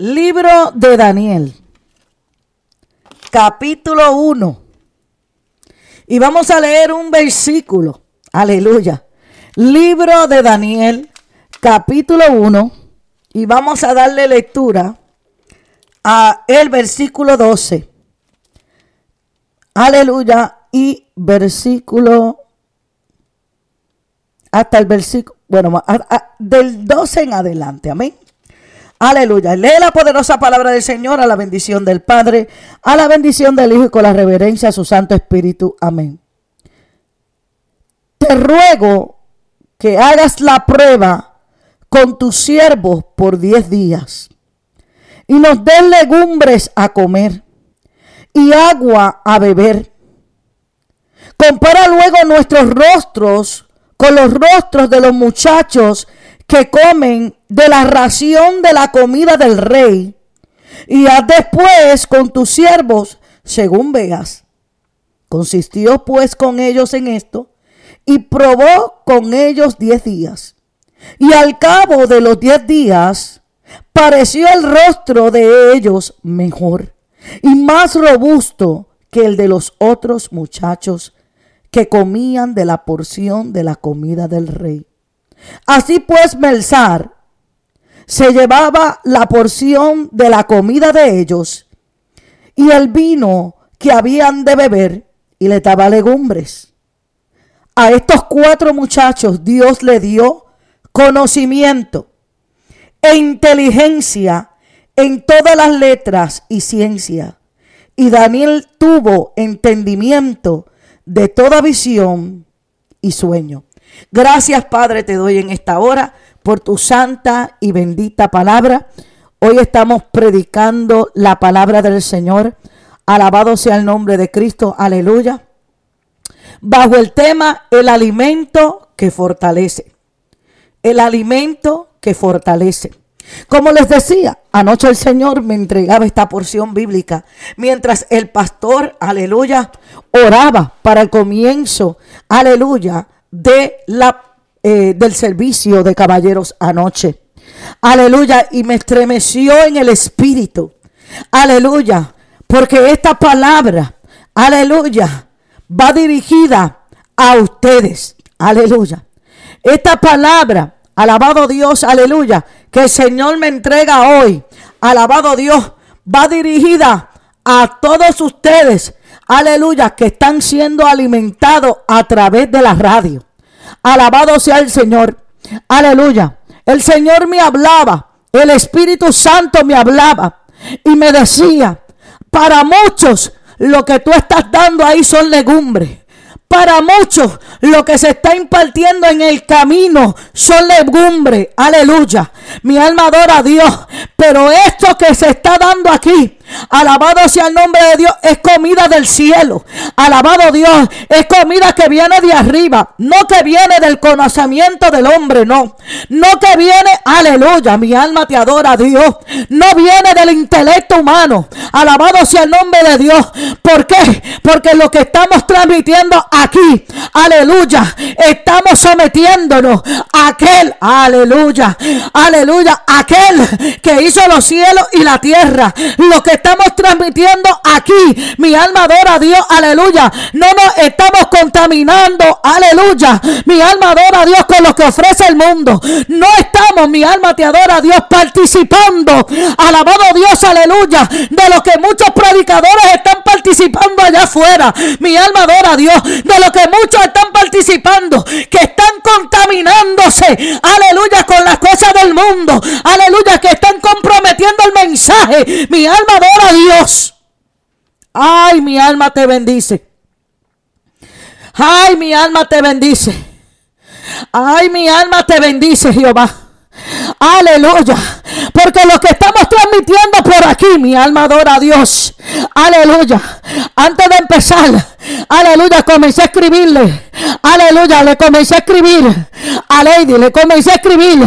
Libro de Daniel, capítulo 1. Y vamos a leer un versículo. Aleluya. Libro de Daniel, capítulo 1. Y vamos a darle lectura a el versículo 12. Aleluya. Y versículo hasta el versículo, bueno, del 12 en adelante. Amén. Aleluya. Lee la poderosa palabra del Señor a la bendición del Padre, a la bendición del Hijo y con la reverencia a su Santo Espíritu. Amén. Te ruego que hagas la prueba con tus siervos por diez días y nos den legumbres a comer y agua a beber. Compara luego nuestros rostros con los rostros de los muchachos que comen de la ración de la comida del rey, y haz después con tus siervos según veas. Consistió pues con ellos en esto, y probó con ellos diez días. Y al cabo de los diez días, pareció el rostro de ellos mejor y más robusto que el de los otros muchachos que comían de la porción de la comida del rey. Así pues, Melzar se llevaba la porción de la comida de ellos y el vino que habían de beber y le daba legumbres. A estos cuatro muchachos Dios le dio conocimiento e inteligencia en todas las letras y ciencia. Y Daniel tuvo entendimiento de toda visión y sueño. Gracias, Padre, te doy en esta hora por tu santa y bendita palabra. Hoy estamos predicando la palabra del Señor. Alabado sea el nombre de Cristo. Aleluya. Bajo el tema el alimento que fortalece. El alimento que fortalece. Como les decía, anoche el Señor me entregaba esta porción bíblica mientras el pastor, aleluya, oraba para el comienzo, aleluya, de la, eh, del servicio de caballeros anoche. Aleluya. Y me estremeció en el espíritu. Aleluya. Porque esta palabra, aleluya, va dirigida a ustedes. Aleluya. Esta palabra, alabado Dios, aleluya, que el Señor me entrega hoy. Alabado Dios, va dirigida a todos ustedes aleluya, que están siendo alimentados a través de la radio. Alabado sea el Señor. Aleluya. El Señor me hablaba, el Espíritu Santo me hablaba y me decía, para muchos lo que tú estás dando ahí son legumbres. Para muchos lo que se está impartiendo en el camino son legumbres. Aleluya. Mi alma adora a Dios. Pero esto que se está dando aquí Alabado sea el nombre de Dios. Es comida del cielo. Alabado Dios. Es comida que viene de arriba. No que viene del conocimiento del hombre. No. No que viene. Aleluya. Mi alma te adora Dios. No viene del intelecto humano. Alabado sea el nombre de Dios. ¿Por qué? Porque lo que estamos transmitiendo aquí. Aleluya. Estamos sometiéndonos a aquel. Aleluya. Aleluya. Aquel que hizo los cielos y la tierra. Lo que estamos transmitiendo aquí. Mi alma adora a Dios, aleluya. No nos estamos contaminando, aleluya. Mi alma adora a Dios con lo que ofrece el mundo. No estamos, mi alma te adora a Dios, participando, alabado Dios, aleluya, de lo que muchos predicadores están participando allá afuera. Mi alma adora a Dios, de lo que muchos están participando, que están contaminándose, aleluya, con las cosas del mundo, aleluya, que están comprometiendo el mensaje. Mi alma adora a Dios. Ay, mi alma te bendice. Ay, mi alma te bendice. Ay, mi alma te bendice, Jehová. Aleluya. Porque lo que estamos transmitiendo por aquí, mi alma adora a Dios. Aleluya. Antes de empezar, aleluya, comencé a escribirle Aleluya, le comencé a escribir a Lady, le comencé a escribir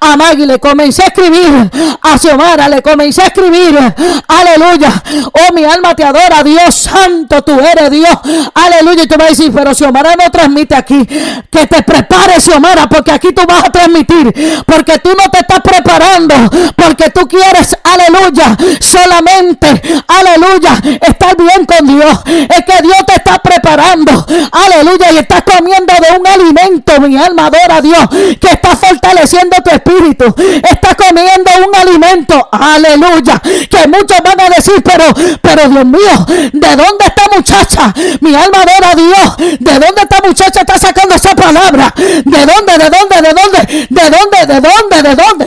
a Maggie, le comencé a escribir a Xiomara, le comencé a escribir. Aleluya. Oh, mi alma te adora, Dios santo, tú eres Dios. Aleluya. Y tú vas a decir, pero Xiomara no transmite aquí. Que te prepares, Xiomara, porque aquí tú vas a transmitir. Porque tú no te estás preparando. Porque tú quieres, aleluya, solamente, aleluya, estar bien con Dios. Es que Dios te está preparando. Aleluya. Y estás comiendo de un alimento, mi alma adora a Dios. Que está fortaleciendo tu espíritu. Estás comiendo un alimento. Aleluya. Que muchos van a decir, pero, pero Dios mío, ¿de dónde esta muchacha? Mi alma adora a Dios. ¿De dónde esta muchacha está sacando esa palabra? ¿De dónde? ¿De dónde? ¿De dónde? ¿De dónde? ¿De dónde? ¿De dónde?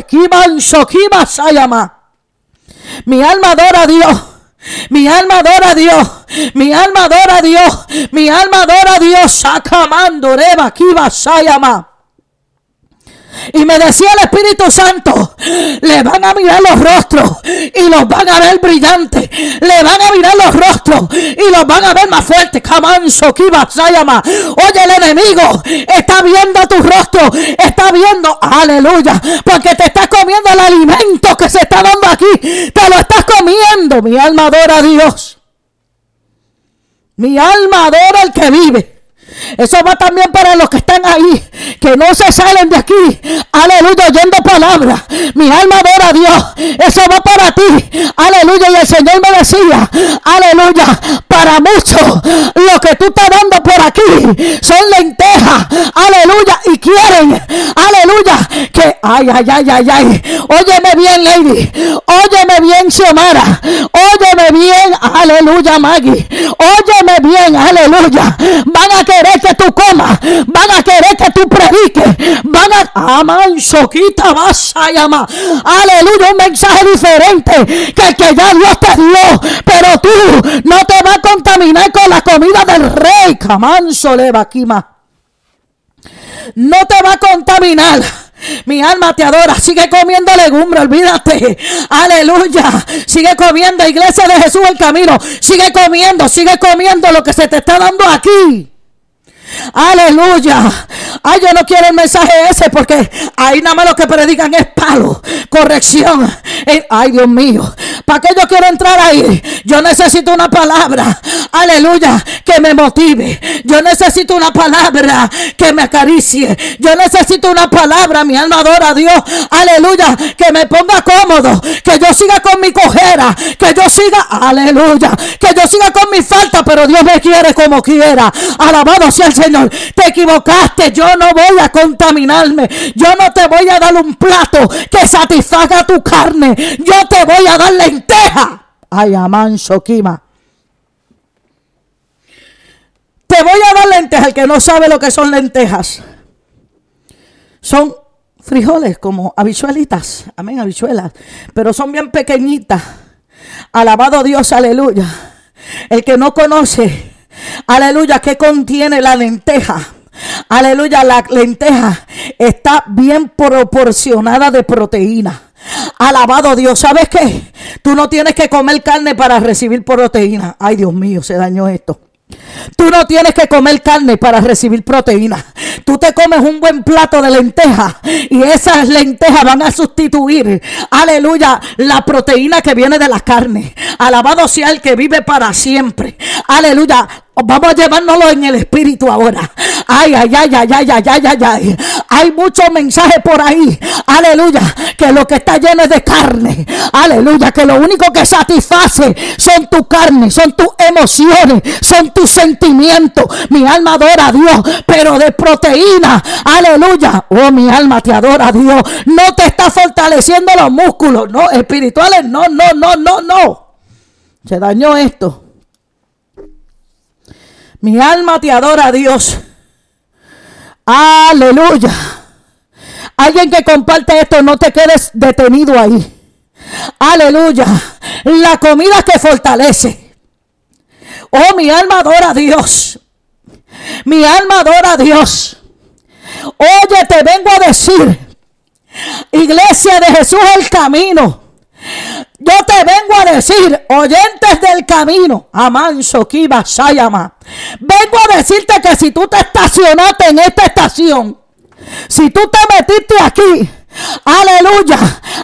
Mi alma adora a Dios. Mi alma adora a Dios. Mi alma adora a Dios. Mi alma adora a Dios. Sacamando, reba, kiba, sayama. Y me decía el Espíritu Santo, le van a mirar los rostros y los van a ver brillantes. Le van a mirar los rostros y los van a ver más fuertes. Camanso, Sayama. Oye, el enemigo está viendo tu rostro, está viendo, aleluya, porque te estás comiendo el alimento que se está dando aquí. Te lo estás comiendo. Mi alma adora a Dios. Mi alma adora al que vive. Eso va también para los que están ahí, que no se salen de aquí. Aleluya, oyendo palabras. Mi alma adora a Dios. Eso va para ti. Aleluya. Y el Señor me decía, aleluya, para muchos, lo que tú estás dando por aquí son lentejas. Aleluya. Y quieren, aleluya, que, ay, ay, ay, ay, ay. Óyeme bien, Lady. Óyeme bien, Xiomara. Óyeme bien, aleluya, Maggie. Óyeme bien, aleluya. Van a querer que tú comas, van a querer que tú prediques, van a aman soquita vas a llamar. Aleluya, un mensaje diferente que el que ya Dios te dio, pero tú no te vas a contaminar con la comida del rey. Camanso le No te va a contaminar mi alma te adora. Sigue comiendo legumbre, olvídate. Aleluya. Sigue comiendo, iglesia de Jesús el camino. Sigue comiendo, sigue comiendo lo que se te está dando aquí. Aleluya. Ay, yo no quiero el mensaje ese porque ahí nada más lo que predican es palo, corrección. Eh, ay, Dios mío. ¿Para qué yo quiero entrar ahí? Yo necesito una palabra. Aleluya. Que me motive. Yo necesito una palabra que me acaricie. Yo necesito una palabra. Mi alma adora a Dios. Aleluya. Que me ponga cómodo. Que yo siga con mi cojera. Que yo siga. Aleluya. Que yo siga con mi falta. Pero Dios me quiere como quiera. Alabado sea el Señor. Te equivocaste. Yo no voy a contaminarme. Yo no te voy a dar un plato que satisfaga tu carne. Yo te voy a dar lenteja. Ay, amán, Shokima. Te voy a dar lentejas. El que no sabe lo que son lentejas. Son frijoles como habichuelitas. Amén, habichuelas. Pero son bien pequeñitas. Alabado Dios, aleluya. El que no conoce Aleluya, ¿qué contiene la lenteja? Aleluya, la lenteja está bien proporcionada de proteína. Alabado Dios, ¿sabes qué? Tú no tienes que comer carne para recibir proteína. Ay, Dios mío, se dañó esto. Tú no tienes que comer carne para recibir proteína. Tú te comes un buen plato de lentejas y esas lentejas van a sustituir, aleluya, la proteína que viene de la carne. Alabado sea el que vive para siempre. Aleluya. Vamos a llevárnoslo en el espíritu ahora. Ay, ay, ay, ay, ay, ay, ay, ay, ay. Hay muchos mensajes por ahí. Aleluya. Que lo que está lleno es de carne. Aleluya. Que lo único que satisface son tu carne, son tus emociones, son tus sentimientos. Mi alma adora a Dios, pero de proteína. Aleluya. Oh, mi alma te adora a Dios. No te está fortaleciendo los músculos, no, espirituales. No, no, no, no, no. Se dañó esto. Mi alma te adora Dios. Aleluya. Alguien que comparte esto, no te quedes detenido ahí. Aleluya. La comida que fortalece. Oh, mi alma adora a Dios. Mi alma adora a Dios. Oye, te vengo a decir, iglesia de Jesús el camino. Yo te vengo a decir, oyentes del camino, Amanso, Sayama, vengo a decirte que si tú te estacionaste en esta estación, si tú te metiste aquí, aleluya,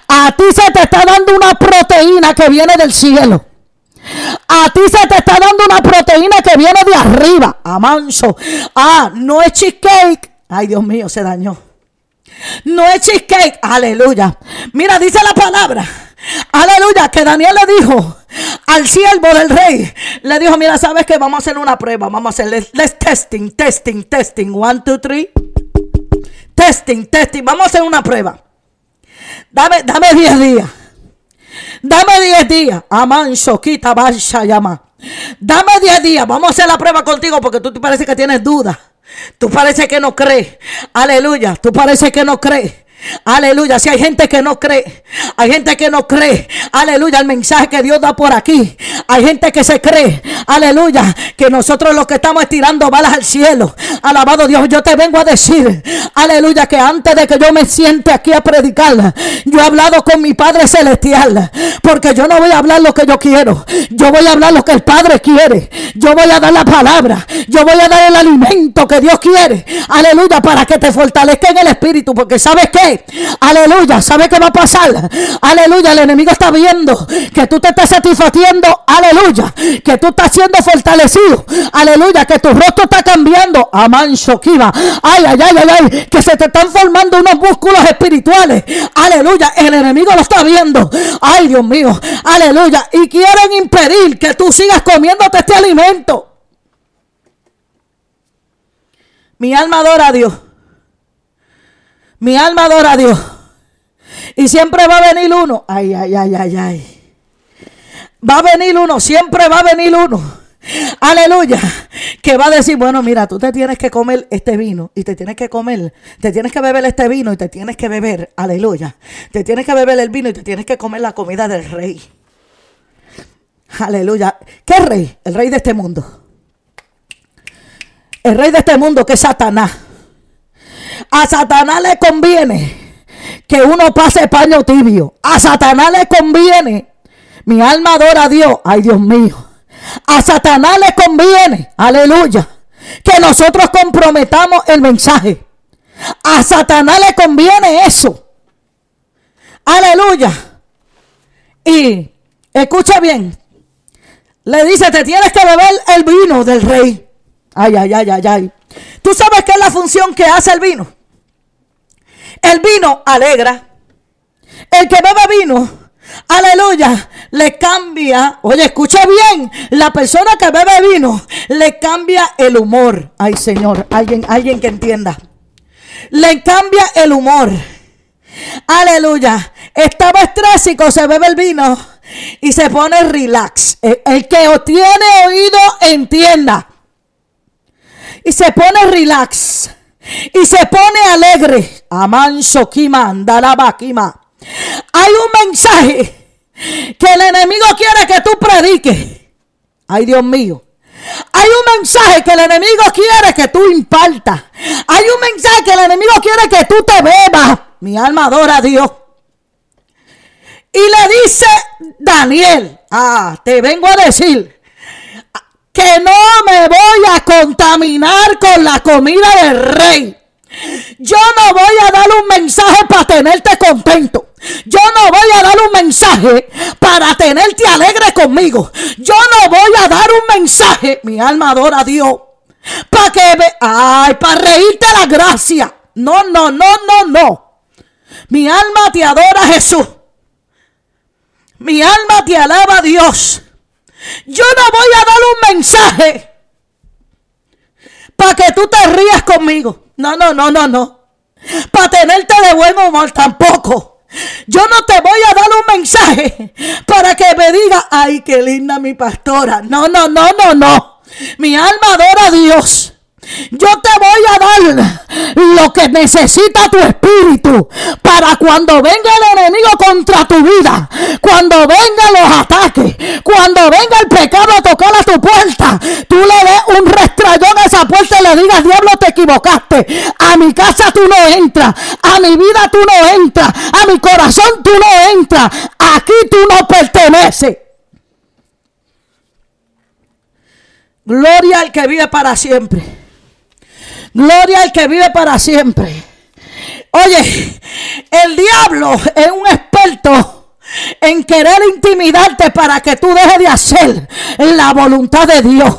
a ti se te está dando una proteína que viene del cielo. A ti se te está dando una proteína que viene de arriba. Amanso. Ah, no es cheesecake. Ay, Dios mío, se dañó. No es cheesecake. Aleluya. Mira, dice la palabra. Aleluya, que Daniel le dijo al siervo del rey. Le dijo, mira, ¿sabes qué? Vamos a hacer una prueba. Vamos a hacer, testing, testing, testing. One, two, three. Testing, testing. Vamos a hacer una prueba. Dame, dame 10 días. Dame 10 días. Amán, Shokita, llama. Dame 10 días. Vamos a hacer la prueba contigo porque tú te parece que tienes dudas. Tú parece que no crees. Aleluya. Tú parece que no crees. Aleluya, si hay gente que no cree, hay gente que no cree, aleluya, el mensaje que Dios da por aquí. Hay gente que se cree, aleluya, que nosotros los que estamos estirando balas al cielo. Alabado Dios, yo te vengo a decir, aleluya, que antes de que yo me siente aquí a predicar, yo he hablado con mi Padre Celestial, porque yo no voy a hablar lo que yo quiero, yo voy a hablar lo que el Padre quiere, yo voy a dar la palabra, yo voy a dar el alimento que Dios quiere, aleluya, para que te fortalezca en el Espíritu, porque sabes que Aleluya. ¿Sabe qué va a pasar? Aleluya. El enemigo está viendo que tú te estás satisfaciendo. Aleluya. Que tú estás siendo fortalecido. Aleluya. Que tu rostro está cambiando. Amán Shokiva. Ay, ay, ay, ay, ay. Que se te están formando unos músculos espirituales. Aleluya. El enemigo lo está viendo. Ay, Dios mío. Aleluya. Y quieren impedir que tú sigas comiéndote este alimento. Mi alma adora a Dios. Mi alma adora a Dios. Y siempre va a venir uno. Ay, ay, ay, ay, ay. Va a venir uno, siempre va a venir uno. Aleluya. Que va a decir, bueno, mira, tú te tienes que comer este vino y te tienes que comer, te tienes que beber este vino y te tienes que beber, aleluya. Te tienes que beber el vino y te tienes que comer la comida del rey. Aleluya. ¿Qué rey? El rey de este mundo. El rey de este mundo que es Satanás. A Satanás le conviene que uno pase paño tibio. A Satanás le conviene. Mi alma adora a Dios. Ay, Dios mío. A Satanás le conviene. Aleluya. Que nosotros comprometamos el mensaje. A Satanás le conviene eso. Aleluya. Y escucha bien. Le dice, te tienes que beber el vino del rey. Ay, ay, ay, ay, ay. ¿Tú sabes qué es la función que hace el vino? El vino alegra. El que bebe vino, aleluya, le cambia. Oye, escucha bien. La persona que bebe vino le cambia el humor. Ay, Señor, alguien, alguien que entienda. Le cambia el humor. Aleluya. Estaba estrésico, se bebe el vino y se pone relax. El, que tiene oído entienda y se pone relax y se pone alegre. Amanso Kima, Bakima. Hay un mensaje que el enemigo quiere que tú prediques. Ay, Dios mío. Hay un mensaje que el enemigo quiere que tú impartas. Hay un mensaje que el enemigo quiere que tú te bebas. Mi alma adora a Dios. Y le dice Daniel, ah, te vengo a decir que no me voy a contaminar con la comida del rey. Yo no voy a dar un mensaje para tenerte contento. Yo no voy a dar un mensaje para tenerte alegre conmigo. Yo no voy a dar un mensaje, mi alma adora a Dios, para que me, ay, para reírte la gracia. No, no, no, no, no. Mi alma te adora Jesús. Mi alma te alaba a Dios. Yo no voy a dar un mensaje para que tú te rías conmigo. No, no, no, no, no. Para tenerte de buen humor tampoco. Yo no te voy a dar un mensaje para que me diga, ay, qué linda mi pastora. No, no, no, no, no. Mi alma adora a Dios. Yo te voy a dar lo que necesita tu espíritu para cuando venga el enemigo contra tu vida, cuando vengan los ataques, cuando venga el pecado a tocar a tu puerta, tú le des un restrayón a esa puerta y le digas, diablo, te equivocaste. A mi casa tú no entras. A mi vida tú no entras. A mi corazón tú no entras. Aquí tú no perteneces. Gloria al que vive para siempre. Gloria al que vive para siempre. Oye, el diablo es un experto en querer intimidarte para que tú dejes de hacer la voluntad de Dios.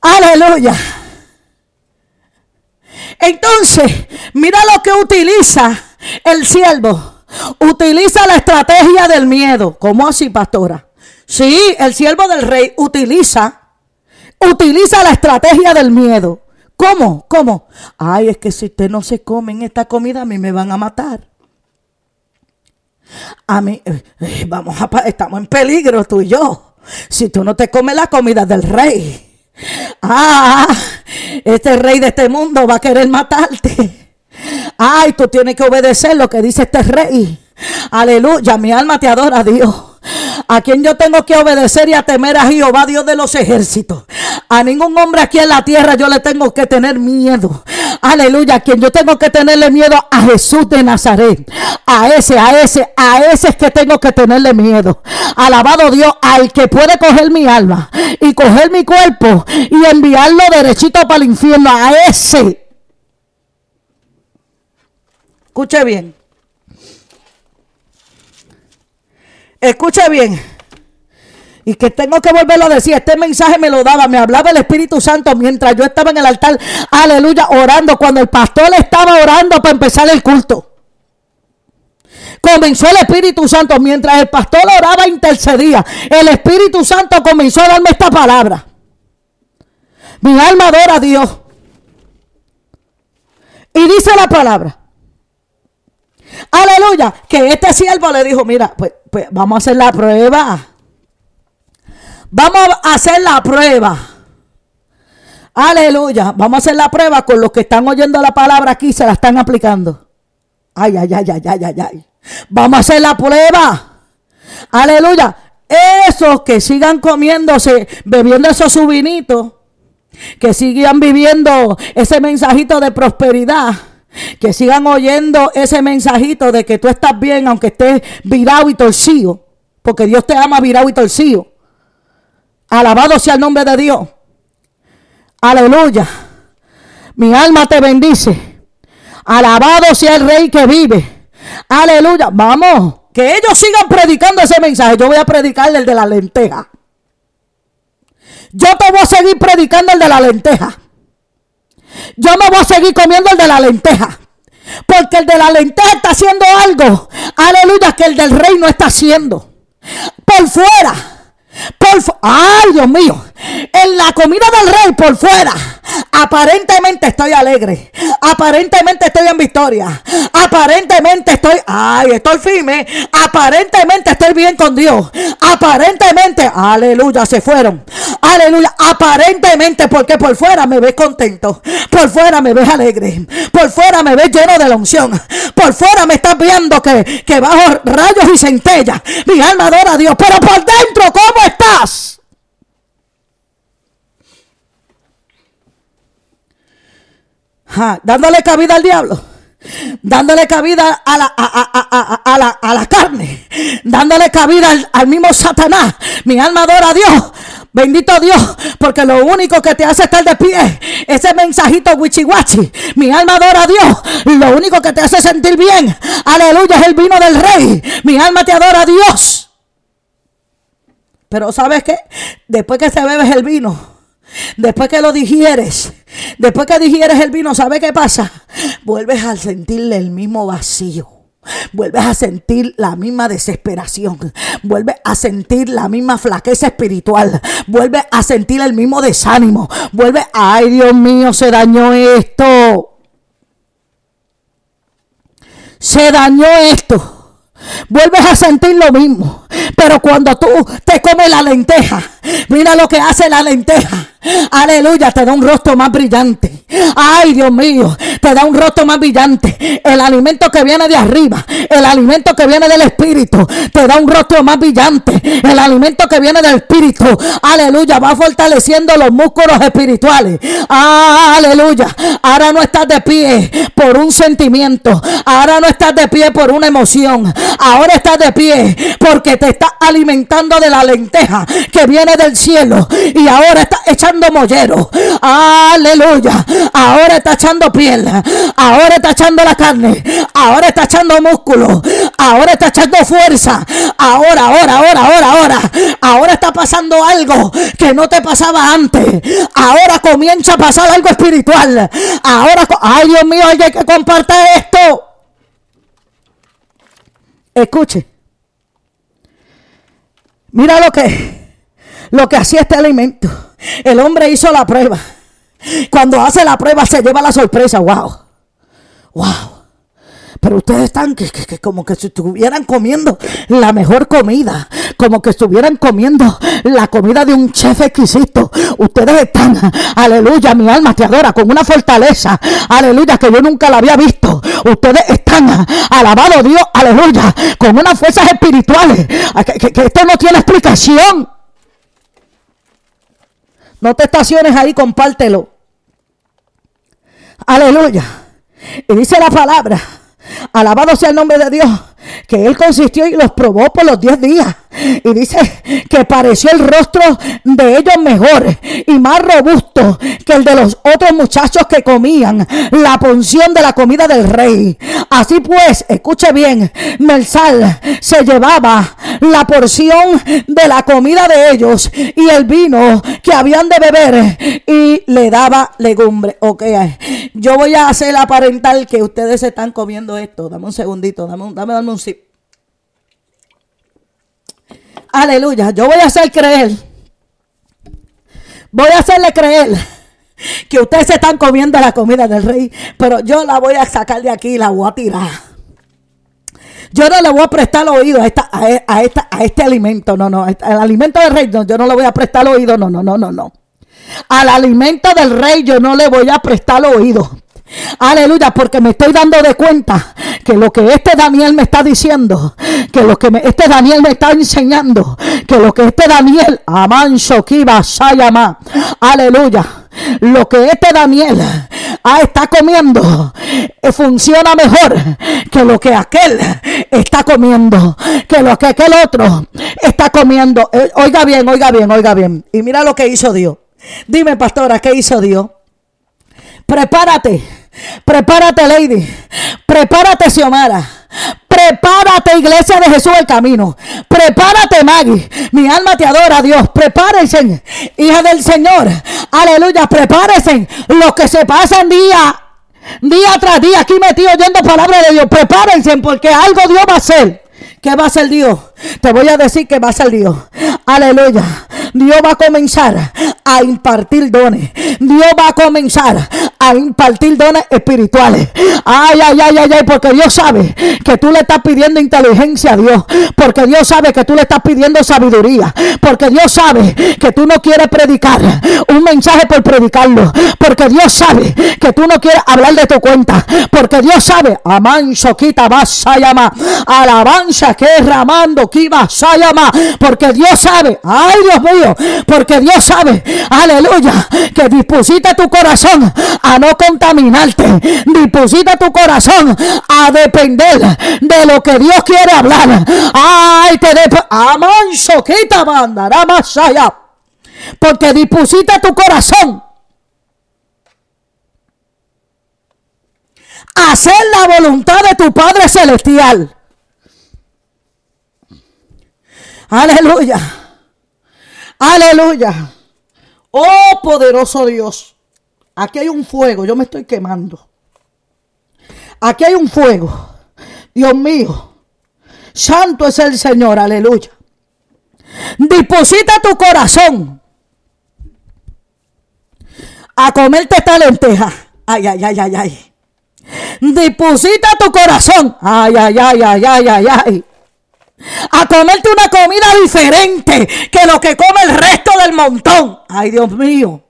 Aleluya. Entonces, mira lo que utiliza el siervo. Utiliza la estrategia del miedo. ¿Cómo así, pastora? Sí, el siervo del rey utiliza, utiliza la estrategia del miedo. ¿Cómo? ¿Cómo? Ay, es que si usted no se come en esta comida, a mí me van a matar. A mí, eh, eh, vamos a, estamos en peligro tú y yo. Si tú no te comes la comida del rey. Ah, este rey de este mundo va a querer matarte. Ay, tú tienes que obedecer lo que dice este rey. Aleluya, mi alma te adora, Dios. A quien yo tengo que obedecer y a temer a Jehová, Dios de los ejércitos. A ningún hombre aquí en la tierra yo le tengo que tener miedo. Aleluya, a quien yo tengo que tenerle miedo a Jesús de Nazaret. A ese, a ese, a ese es que tengo que tenerle miedo. Alabado Dios, al que puede coger mi alma y coger mi cuerpo y enviarlo derechito para el infierno. A ese. Escuche bien. Escuche bien. Y que tengo que volverlo a decir. Este mensaje me lo daba, me hablaba el Espíritu Santo mientras yo estaba en el altar. Aleluya, orando. Cuando el pastor estaba orando para empezar el culto. Comenzó el Espíritu Santo. Mientras el pastor oraba, intercedía. El Espíritu Santo comenzó a darme esta palabra. Mi alma adora a Dios. Y dice la palabra. Aleluya. Que este siervo le dijo, mira, pues, pues vamos a hacer la prueba. Vamos a hacer la prueba. Aleluya. Vamos a hacer la prueba con los que están oyendo la palabra aquí se la están aplicando. Ay, ay, ay, ay, ay, ay, ay. Vamos a hacer la prueba. Aleluya. Esos que sigan comiéndose, bebiendo esos subinitos, que sigan viviendo ese mensajito de prosperidad que sigan oyendo ese mensajito de que tú estás bien aunque estés virado y torcido. Porque Dios te ama virado y torcido. Alabado sea el nombre de Dios. Aleluya. Mi alma te bendice. Alabado sea el rey que vive. Aleluya. Vamos. Que ellos sigan predicando ese mensaje. Yo voy a predicar el de la lenteja. Yo te voy a seguir predicando el de la lenteja. Yo me voy a seguir comiendo el de la lenteja. Porque el de la lenteja está haciendo algo. Aleluya, que el del rey no está haciendo. Por fuera. Por Ay, Dios mío. En la comida del rey por fuera. Aparentemente estoy alegre. Aparentemente estoy en victoria. Aparentemente estoy. Ay, estoy firme. Aparentemente estoy bien con Dios. Aparentemente. Aleluya, se fueron. Aleluya. Aparentemente, porque por fuera me ves contento. Por fuera me ves alegre. Por fuera me ves lleno de la unción. Por fuera me estás viendo que, que bajo rayos y centellas. Mi alma adora a Dios. Pero por dentro, ¿cómo estás? Dándole cabida al diablo. Dándole cabida a la, a, la, a la, carne. Dándole cabida al, mismo Satanás. Mi alma adora a Dios. Bendito Dios, porque lo único que te hace estar de pie, ese mensajito wichiwachi, mi alma adora a Dios, lo único que te hace sentir bien, aleluya, es el vino del rey, mi alma te adora a Dios. Pero ¿sabes qué? Después que se bebes el vino, Después que lo digieres, después que digieres el vino, ¿sabe qué pasa? Vuelves a sentirle el mismo vacío. Vuelves a sentir la misma desesperación. Vuelves a sentir la misma flaqueza espiritual. Vuelves a sentir el mismo desánimo. Vuelves, ay Dios mío, se dañó esto. Se dañó esto. Vuelves a sentir lo mismo. Pero cuando tú te comes la lenteja, mira lo que hace la lenteja. Aleluya, te da un rostro más brillante. Ay, Dios mío, te da un rostro más brillante. El alimento que viene de arriba, el alimento que viene del Espíritu, te da un rostro más brillante. El alimento que viene del Espíritu, aleluya, va fortaleciendo los músculos espirituales. Aleluya, ahora no estás de pie por un sentimiento, ahora no estás de pie por una emoción, ahora estás de pie porque te estás alimentando de la lenteja que viene del cielo y ahora estás echando mollero. Aleluya. Ahora está echando piel. Ahora está echando la carne. Ahora está echando músculo. Ahora está echando fuerza. Ahora, ahora, ahora, ahora, ahora. Ahora está pasando algo que no te pasaba antes. Ahora comienza a pasar algo espiritual. Ahora, ay Dios mío, hay que compartir esto. Escuche. Mira lo que, lo que hacía este alimento. El hombre hizo la prueba. Cuando hace la prueba se lleva la sorpresa. Wow. Wow. Pero ustedes están que, como que estuvieran comiendo la mejor comida, como que estuvieran comiendo la comida de un chef exquisito. Ustedes están, aleluya, mi alma te adora con una fortaleza, aleluya, que yo nunca la había visto. Ustedes están, alabado Dios, aleluya, con unas fuerzas espirituales, que, que esto no tiene explicación. No te estaciones ahí, compártelo. Aleluya. Y dice la palabra, alabado sea el nombre de Dios, que él consistió y los probó por los 10 días. Y dice que pareció el rostro de ellos mejor y más robusto que el de los otros muchachos que comían la porción de la comida del rey. Así pues, escuche bien, Mersal se llevaba la porción de la comida de ellos y el vino que habían de beber y le daba legumbre. Ok, yo voy a hacer aparentar que ustedes están comiendo esto. Dame un segundito, dame, dame, dame un sip. Aleluya. Yo voy a hacer creer. Voy a hacerle creer que ustedes se están comiendo la comida del rey, pero yo la voy a sacar de aquí y la voy a tirar. Yo no le voy a prestar oído a, esta, a, esta, a este alimento, no, no, el alimento del rey, no, yo no le voy a prestar oído, no, no, no, no, no. Al alimento del rey yo no le voy a prestar oído. Aleluya, porque me estoy dando de cuenta que lo que este Daniel me está diciendo, que lo que este Daniel me está enseñando, que lo que este Daniel, Amanso Kiba Sayama, aleluya, lo que este Daniel ah, está comiendo eh, funciona mejor que lo que aquel está comiendo, que lo que aquel otro está comiendo. Eh, oiga bien, oiga bien, oiga bien. Y mira lo que hizo Dios. Dime, pastora, ¿qué hizo Dios? Prepárate Prepárate, Lady. Prepárate, Xiomara. Prepárate, iglesia de Jesús el camino. Prepárate, Maggie. Mi alma te adora, Dios. Prepárense, hija del Señor. Aleluya. Prepárense. Los que se pasan día, día tras día aquí metido oyendo palabra de Dios. Prepárense porque algo Dios va a hacer. ¿Qué va a ser Dios? Te voy a decir que va a ser Dios. Aleluya. Dios va a comenzar a impartir dones. Dios va a comenzar a impartir dones espirituales. Ay, ay, ay, ay, ay, porque Dios sabe que tú le estás pidiendo inteligencia a Dios. Porque Dios sabe que tú le estás pidiendo sabiduría. Porque Dios sabe que tú no quieres predicar un mensaje por predicarlo. Porque Dios sabe que tú no quieres hablar de tu cuenta. Porque Dios sabe, amanso, quita, vas a llamar. Alabanza que ramando, que vas a llamar. Porque Dios sabe, ay Dios mío, porque Dios sabe, aleluya, que dispusiste tu corazón a no contaminarte. Dispusiste tu corazón a depender de lo que Dios quiere hablar. Ay, te de amanso, quita mandará más allá. Porque dispusiste tu corazón a hacer la voluntad de tu Padre Celestial. Aleluya. Aleluya. Oh poderoso Dios. Aquí hay un fuego, yo me estoy quemando. Aquí hay un fuego. Dios mío. Santo es el Señor, aleluya. Disposita tu corazón a comerte esta lenteja. Ay, ay, ay, ay, ay. Disposita tu corazón. Ay, ay, ay, ay, ay, ay, ay. a comerte una comida diferente que lo que come el resto del montón. Ay, Dios mío.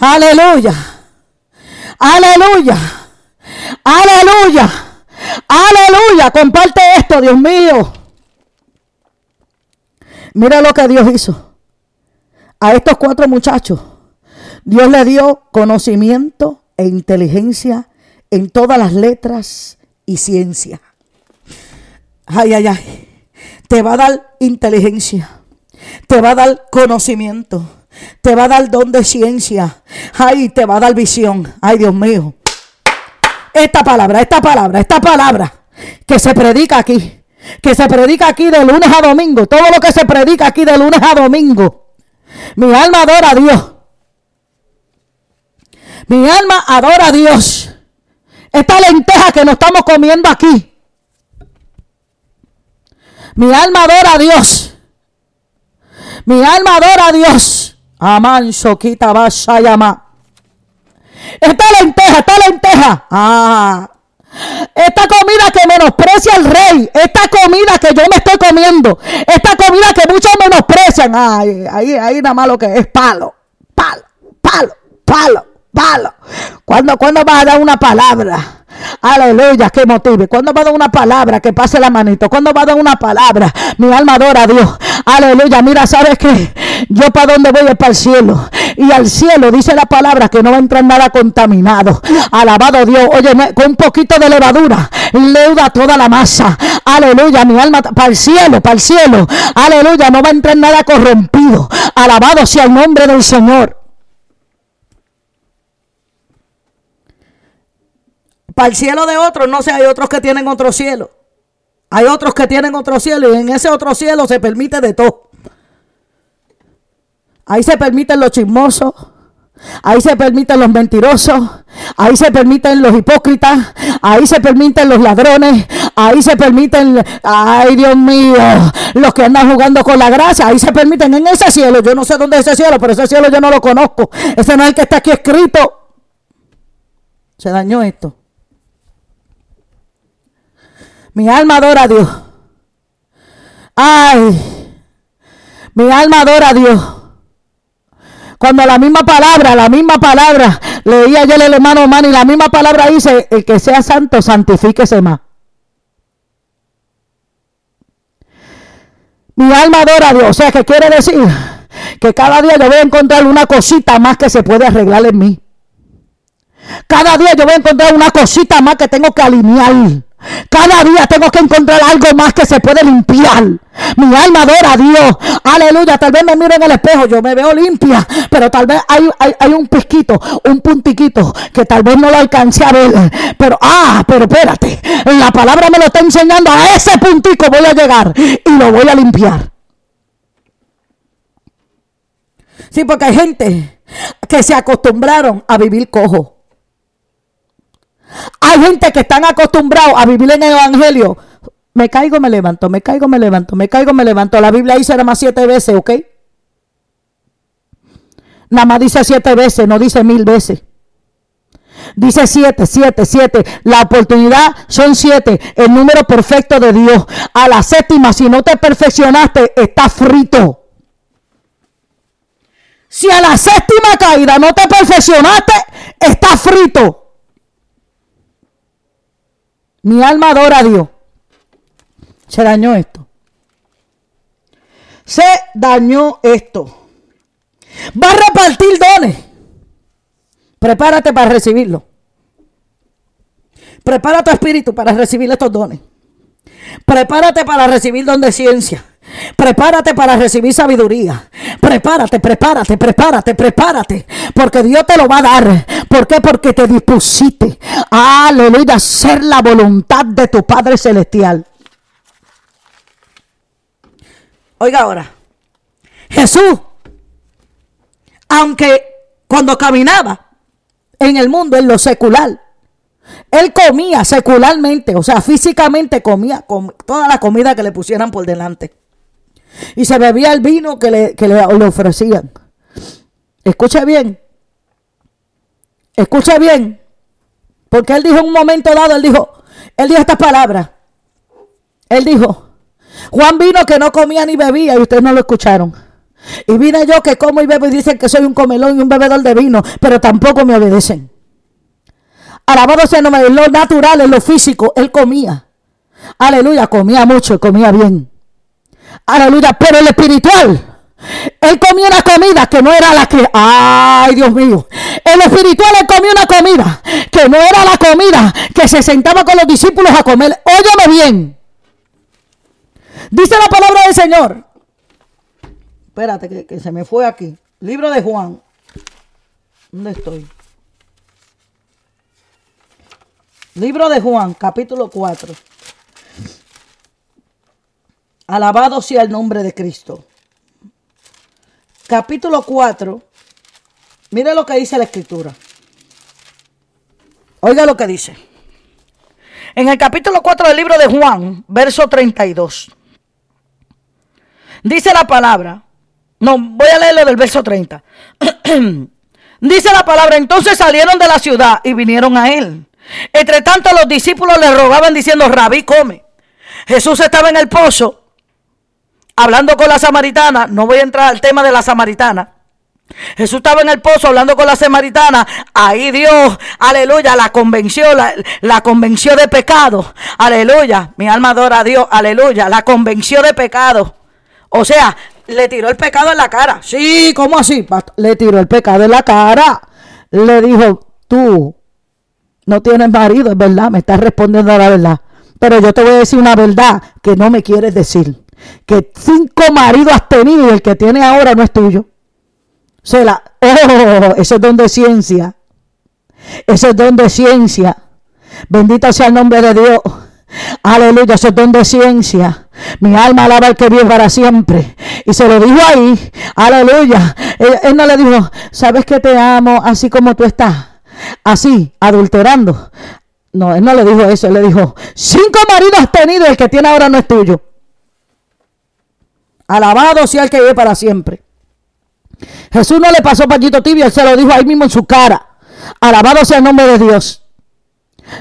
Aleluya. Aleluya. Aleluya. Aleluya. Comparte esto, Dios mío. Mira lo que Dios hizo. A estos cuatro muchachos, Dios le dio conocimiento e inteligencia en todas las letras y ciencia. Ay, ay, ay. Te va a dar inteligencia. Te va a dar conocimiento. Te va a dar don de ciencia. Ay, te va a dar visión. Ay, Dios mío. Esta palabra, esta palabra, esta palabra que se predica aquí. Que se predica aquí de lunes a domingo. Todo lo que se predica aquí de lunes a domingo. Mi alma adora a Dios. Mi alma adora a Dios. Esta lenteja que nos estamos comiendo aquí. Mi alma adora a Dios. Mi alma adora a Dios. Amán, Soquita, llama. Esta lenteja, esta lenteja. Ah. Esta comida que menosprecia al rey. Esta comida que yo me estoy comiendo. Esta comida que muchos menosprecian. Ay, ahí, ahí nada más lo que es palo. Palo, palo, palo, palo. ¿Cuándo, ¿Cuándo vas a dar una palabra? Aleluya, que motive. Cuando va a dar una palabra, que pase la manito. Cuando va a dar una palabra, mi alma adora a Dios. Aleluya, mira, ¿sabes qué? Yo para dónde voy es para el cielo. Y al cielo dice la palabra que no va a entrar nada contaminado. Alabado Dios. Oye, con un poquito de levadura, leuda toda la masa. Aleluya, mi alma para el cielo, para el cielo. Aleluya, no va a entrar nada corrompido. Alabado sea el nombre del Señor. Para el cielo de otros, no sé, hay otros que tienen otro cielo. Hay otros que tienen otro cielo y en ese otro cielo se permite de todo. Ahí se permiten los chismosos. Ahí se permiten los mentirosos, ahí se permiten los hipócritas, ahí se permiten los ladrones, ahí se permiten, ay Dios mío, los que andan jugando con la gracia, ahí se permiten en ese cielo. Yo no sé dónde es ese cielo, pero ese cielo yo no lo conozco. Ese no es el que está aquí escrito. Se dañó esto. Mi alma adora a Dios. Ay, mi alma adora a Dios. Cuando la misma palabra, la misma palabra, leía ayer el hermano y la misma palabra dice, el que sea santo, santifíquese más. Mi alma adora a Dios. O sea, que quiere decir que cada día yo voy a encontrar una cosita más que se puede arreglar en mí. Cada día yo voy a encontrar una cosita más que tengo que alinear. Cada día tengo que encontrar algo más que se puede limpiar. Mi alma adora a Dios. Aleluya. Tal vez me miro en el espejo, yo me veo limpia. Pero tal vez hay, hay, un pisquito, un puntiquito que tal vez no lo alcance a ver. Pero, ah, pero espérate. La palabra me lo está enseñando. A ese puntico voy a llegar y lo voy a limpiar. Sí, porque hay gente que se acostumbraron a vivir cojo. Hay gente que están acostumbrados a vivir en el Evangelio. Me caigo, me levanto, me caigo, me levanto, me caigo, me levanto. La Biblia dice nada más siete veces, ¿ok? Nada más dice siete veces, no dice mil veces. Dice siete, siete, siete. La oportunidad son siete. El número perfecto de Dios. A la séptima, si no te perfeccionaste, estás frito. Si a la séptima caída no te perfeccionaste, estás frito. Mi alma adora a Dios. Se dañó esto. Se dañó esto. Va a repartir dones. Prepárate para recibirlo. Prepara tu espíritu para recibir estos dones. Prepárate para recibir don de ciencia. Prepárate para recibir sabiduría. Prepárate, prepárate, prepárate, prepárate. Porque Dios te lo va a dar. ¿Por qué? Porque te dispusiste. Aleluya. A ser la voluntad de tu Padre Celestial. Oiga ahora. Jesús. Aunque cuando caminaba en el mundo, en lo secular, él comía secularmente, o sea, físicamente comía toda la comida que le pusieran por delante. Y se bebía el vino que le, que le, ofrecían. Escuche bien. Escuche bien. Porque él dijo en un momento dado, él dijo, Él dijo estas palabras. Él dijo, Juan vino que no comía ni bebía y ustedes no lo escucharon. Y vine yo que como y bebo y dicen que soy un comelón y un bebedor de vino, pero tampoco me obedecen. Alabado sea nombre de lo natural, en lo físico, él comía. Aleluya, comía mucho comía bien. Aleluya, pero el espiritual, él comía una comida que no era la que... Ay, Dios mío. El espiritual él comía una comida que no era la comida que se sentaba con los discípulos a comer. Óyeme bien. Dice la palabra del Señor. Espérate, que, que se me fue aquí. Libro de Juan. ¿Dónde estoy? Libro de Juan, capítulo 4. Alabado sea el nombre de Cristo capítulo 4, mire lo que dice la escritura. Oiga lo que dice. En el capítulo 4 del libro de Juan, verso 32. Dice la palabra. No, voy a leerlo del verso 30. dice la palabra, entonces salieron de la ciudad y vinieron a él. Entre tanto los discípulos le rogaban diciendo, rabí, come. Jesús estaba en el pozo hablando con la samaritana, no voy a entrar al tema de la samaritana. Jesús estaba en el pozo hablando con la samaritana. Ahí Dios, aleluya, la convenció, la, la, convenció de pecado. Aleluya, mi alma adora a Dios, aleluya, la convenció de pecado. O sea, le tiró el pecado en la cara. Sí, ¿cómo así? Le tiró el pecado en la cara. Le dijo, tú no tienes marido, es verdad, me estás respondiendo a la verdad. Pero yo te voy a decir una verdad que no me quieres decir que cinco maridos has tenido y el que tiene ahora no es tuyo. Se la, oh, ese es don de ciencia. Ese es don de ciencia. Bendito sea el nombre de Dios. Aleluya, ese es don de ciencia. Mi alma alaba al que vive para siempre. Y se lo dijo ahí. Aleluya. Él, no le dijo, sabes que te amo así como tú estás. Así, adulterando. No, él no le dijo eso. Él le dijo, cinco maridos has tenido y el que tiene ahora no es tuyo. Alabado sea el que vive para siempre. Jesús no le pasó pañito tibio, él se lo dijo ahí mismo en su cara. Alabado sea el nombre de Dios.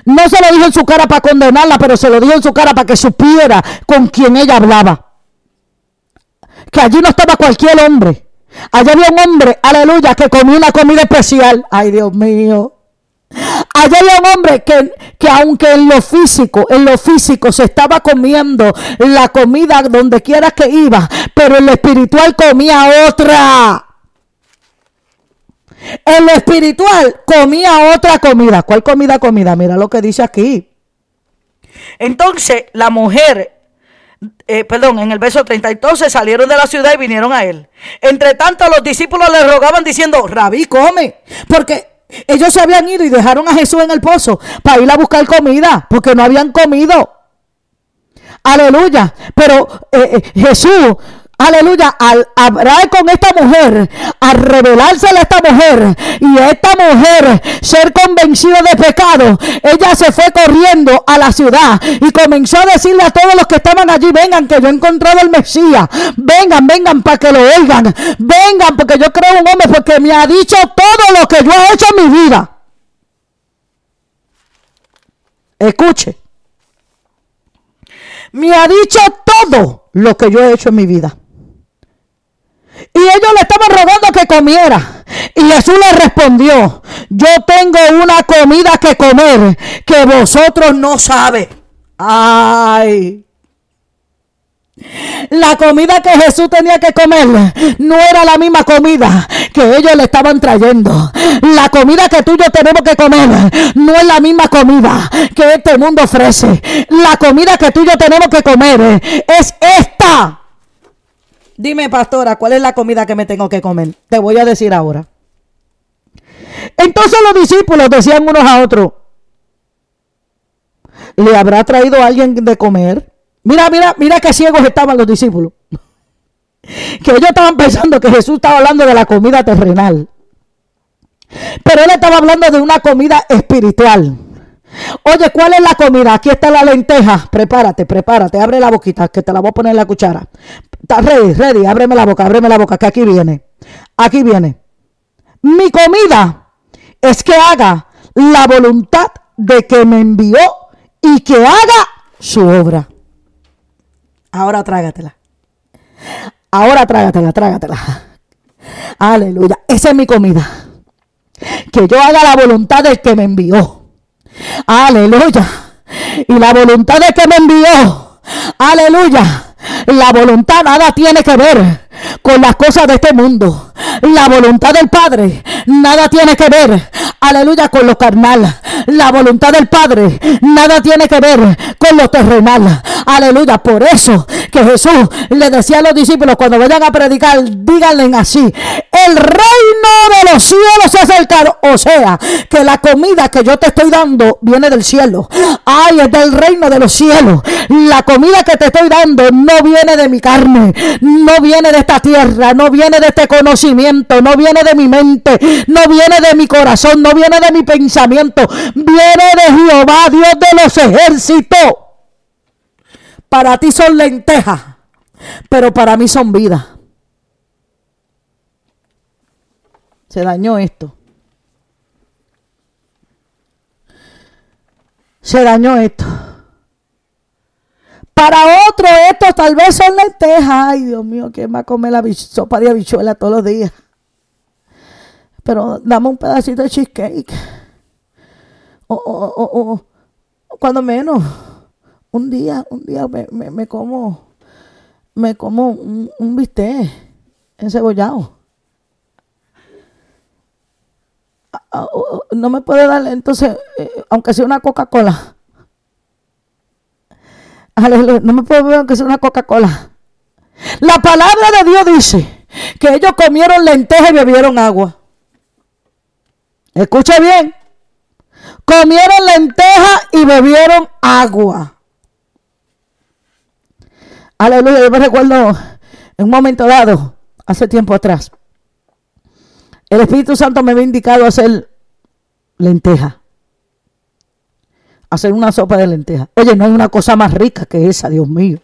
No se lo dijo en su cara para condenarla, pero se lo dijo en su cara para que supiera con quién ella hablaba. Que allí no estaba cualquier hombre. Allí había un hombre, aleluya, que comía una comida especial. Ay, Dios mío. Allá había un hombre que, que, aunque en lo físico, en lo físico se estaba comiendo la comida donde quiera que iba, pero en lo espiritual comía otra. En lo espiritual comía otra comida. ¿Cuál comida comida? Mira lo que dice aquí. Entonces la mujer, eh, perdón, en el verso 30, entonces salieron de la ciudad y vinieron a él. Entre tanto los discípulos le rogaban diciendo, rabí, come, porque ellos se habían ido y dejaron a Jesús en el pozo para ir a buscar comida, porque no habían comido. Aleluya. Pero eh, eh, Jesús Aleluya, al hablar con esta mujer, al revelársele a esta mujer y esta mujer ser convencida de pecado, ella se fue corriendo a la ciudad y comenzó a decirle a todos los que estaban allí, vengan que yo he encontrado el Mesías, vengan, vengan para que lo oigan, vengan porque yo creo un hombre porque me ha dicho todo lo que yo he hecho en mi vida. Escuche, me ha dicho todo lo que yo he hecho en mi vida. Y ellos le estaban rogando que comiera. Y Jesús le respondió, yo tengo una comida que comer que vosotros no sabéis. Ay. La comida que Jesús tenía que comer no era la misma comida que ellos le estaban trayendo. La comida que tú y yo tenemos que comer no es la misma comida que este mundo ofrece. La comida que tú y yo tenemos que comer es esta. Dime, pastora, ¿cuál es la comida que me tengo que comer? Te voy a decir ahora. Entonces los discípulos decían unos a otros, ¿le habrá traído alguien de comer? Mira, mira, mira qué ciegos estaban los discípulos. que ellos estaban pensando que Jesús estaba hablando de la comida terrenal. Pero él estaba hablando de una comida espiritual. Oye, ¿cuál es la comida? Aquí está la lenteja. Prepárate, prepárate. Abre la boquita, que te la voy a poner en la cuchara. Está ready, ready. Ábreme la boca, ábreme la boca, que aquí viene. Aquí viene. Mi comida es que haga la voluntad de que me envió y que haga su obra. Ahora trágatela. Ahora trágatela, trágatela. Aleluya. Esa es mi comida. Que yo haga la voluntad del que me envió. Aleluya. Y la voluntad del que me envió. Aleluya. La voluntad nada tiene que ver con las cosas de este mundo. La voluntad del Padre nada tiene que ver, aleluya, con lo carnal. La voluntad del Padre nada tiene que ver con lo terrenal. Aleluya, por eso que Jesús le decía a los discípulos cuando vayan a predicar, díganle así, el reino de los cielos se acerca. O sea, que la comida que yo te estoy dando viene del cielo. Ay, es del reino de los cielos. La comida que te estoy dando no viene de mi carne, no viene de esta tierra, no viene de este conocimiento, no viene de mi mente, no viene de mi corazón, no viene de mi pensamiento, viene de Jehová, Dios de los ejércitos. Para ti son lentejas, pero para mí son vida. Se dañó esto. Se dañó esto. Para otro, esto tal vez son lentejas. Ay, Dios mío, ¿quién va a comer la sopa de habichuela todos los días? Pero dame un pedacito de cheesecake. O, o, o, cuando menos, un día, un día me, como, me como un, un bistec encebollado. Ah, ah, no me puede darle entonces, eh, aunque sea una Coca-Cola no me puedo ver aunque sea una Coca-Cola. La palabra de Dios dice que ellos comieron lentejas y bebieron agua. Escuche bien. Comieron lentejas y bebieron agua. Aleluya. Yo me recuerdo en un momento dado, hace tiempo atrás, el Espíritu Santo me había indicado hacer lentejas hacer una sopa de lentejas. Oye, no hay una cosa más rica que esa, Dios mío.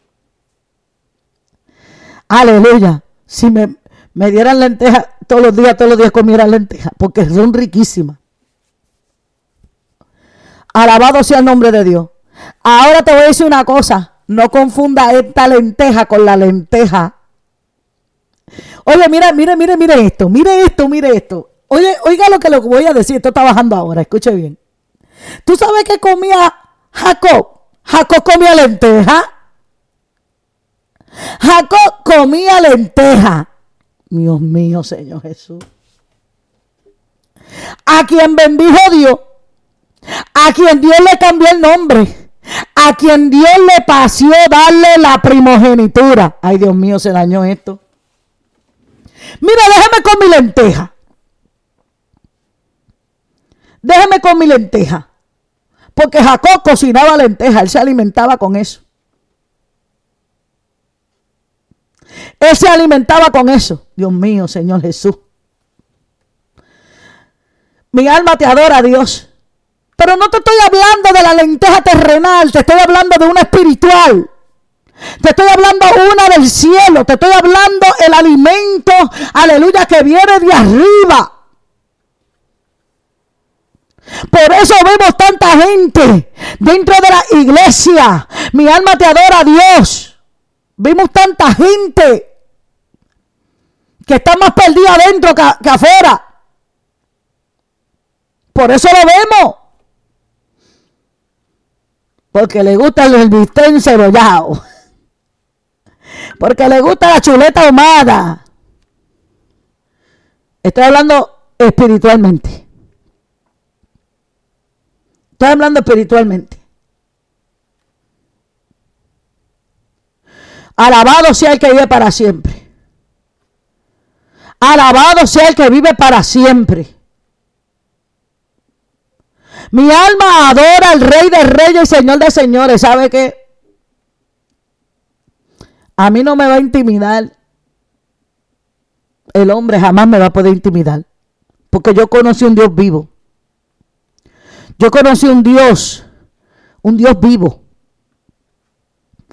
Aleluya. Si me, me dieran lentejas todos los días, todos los días comiera lentejas, porque son riquísimas. Alabado sea el nombre de Dios. Ahora te voy a decir una cosa. No confunda esta lenteja con la lenteja. Oye, mira, mire, mire, mire esto. Mire esto, mire esto. Oye, oiga lo que le voy a decir. Esto está bajando ahora. Escuche bien. ¿Tú sabes qué comía Jacob? Jacob comía lenteja. Jacob comía lenteja. Dios mío, Señor Jesús. A quien bendijo Dios. A quien Dios le cambió el nombre. A quien Dios le pasió darle la primogenitura. Ay, Dios mío, se dañó esto. Mira, déjame con mi lenteja. Déjame con mi lenteja. Porque Jacob cocinaba lentejas, él se alimentaba con eso. Él se alimentaba con eso. Dios mío, Señor Jesús. Mi alma te adora, Dios. Pero no te estoy hablando de la lenteja terrenal, te estoy hablando de una espiritual. Te estoy hablando una del cielo, te estoy hablando el alimento, aleluya, que viene de arriba. Por eso vemos tanta gente dentro de la iglesia. Mi alma te adora Dios. Vimos tanta gente que está más perdida adentro que, afuera. Por eso lo vemos. Porque le gusta el bistec encebollado. Porque le gusta la chuleta ahumada. Estoy hablando espiritualmente. Estoy hablando espiritualmente. Alabado sea el que vive para siempre. Alabado sea el que vive para siempre. Mi alma adora al Rey de Reyes y Señor de Señores. ¿Sabe qué? A mí no me va a intimidar. El hombre jamás me va a poder intimidar. Porque yo conocí un Dios vivo. Yo conocí un Dios, un Dios vivo,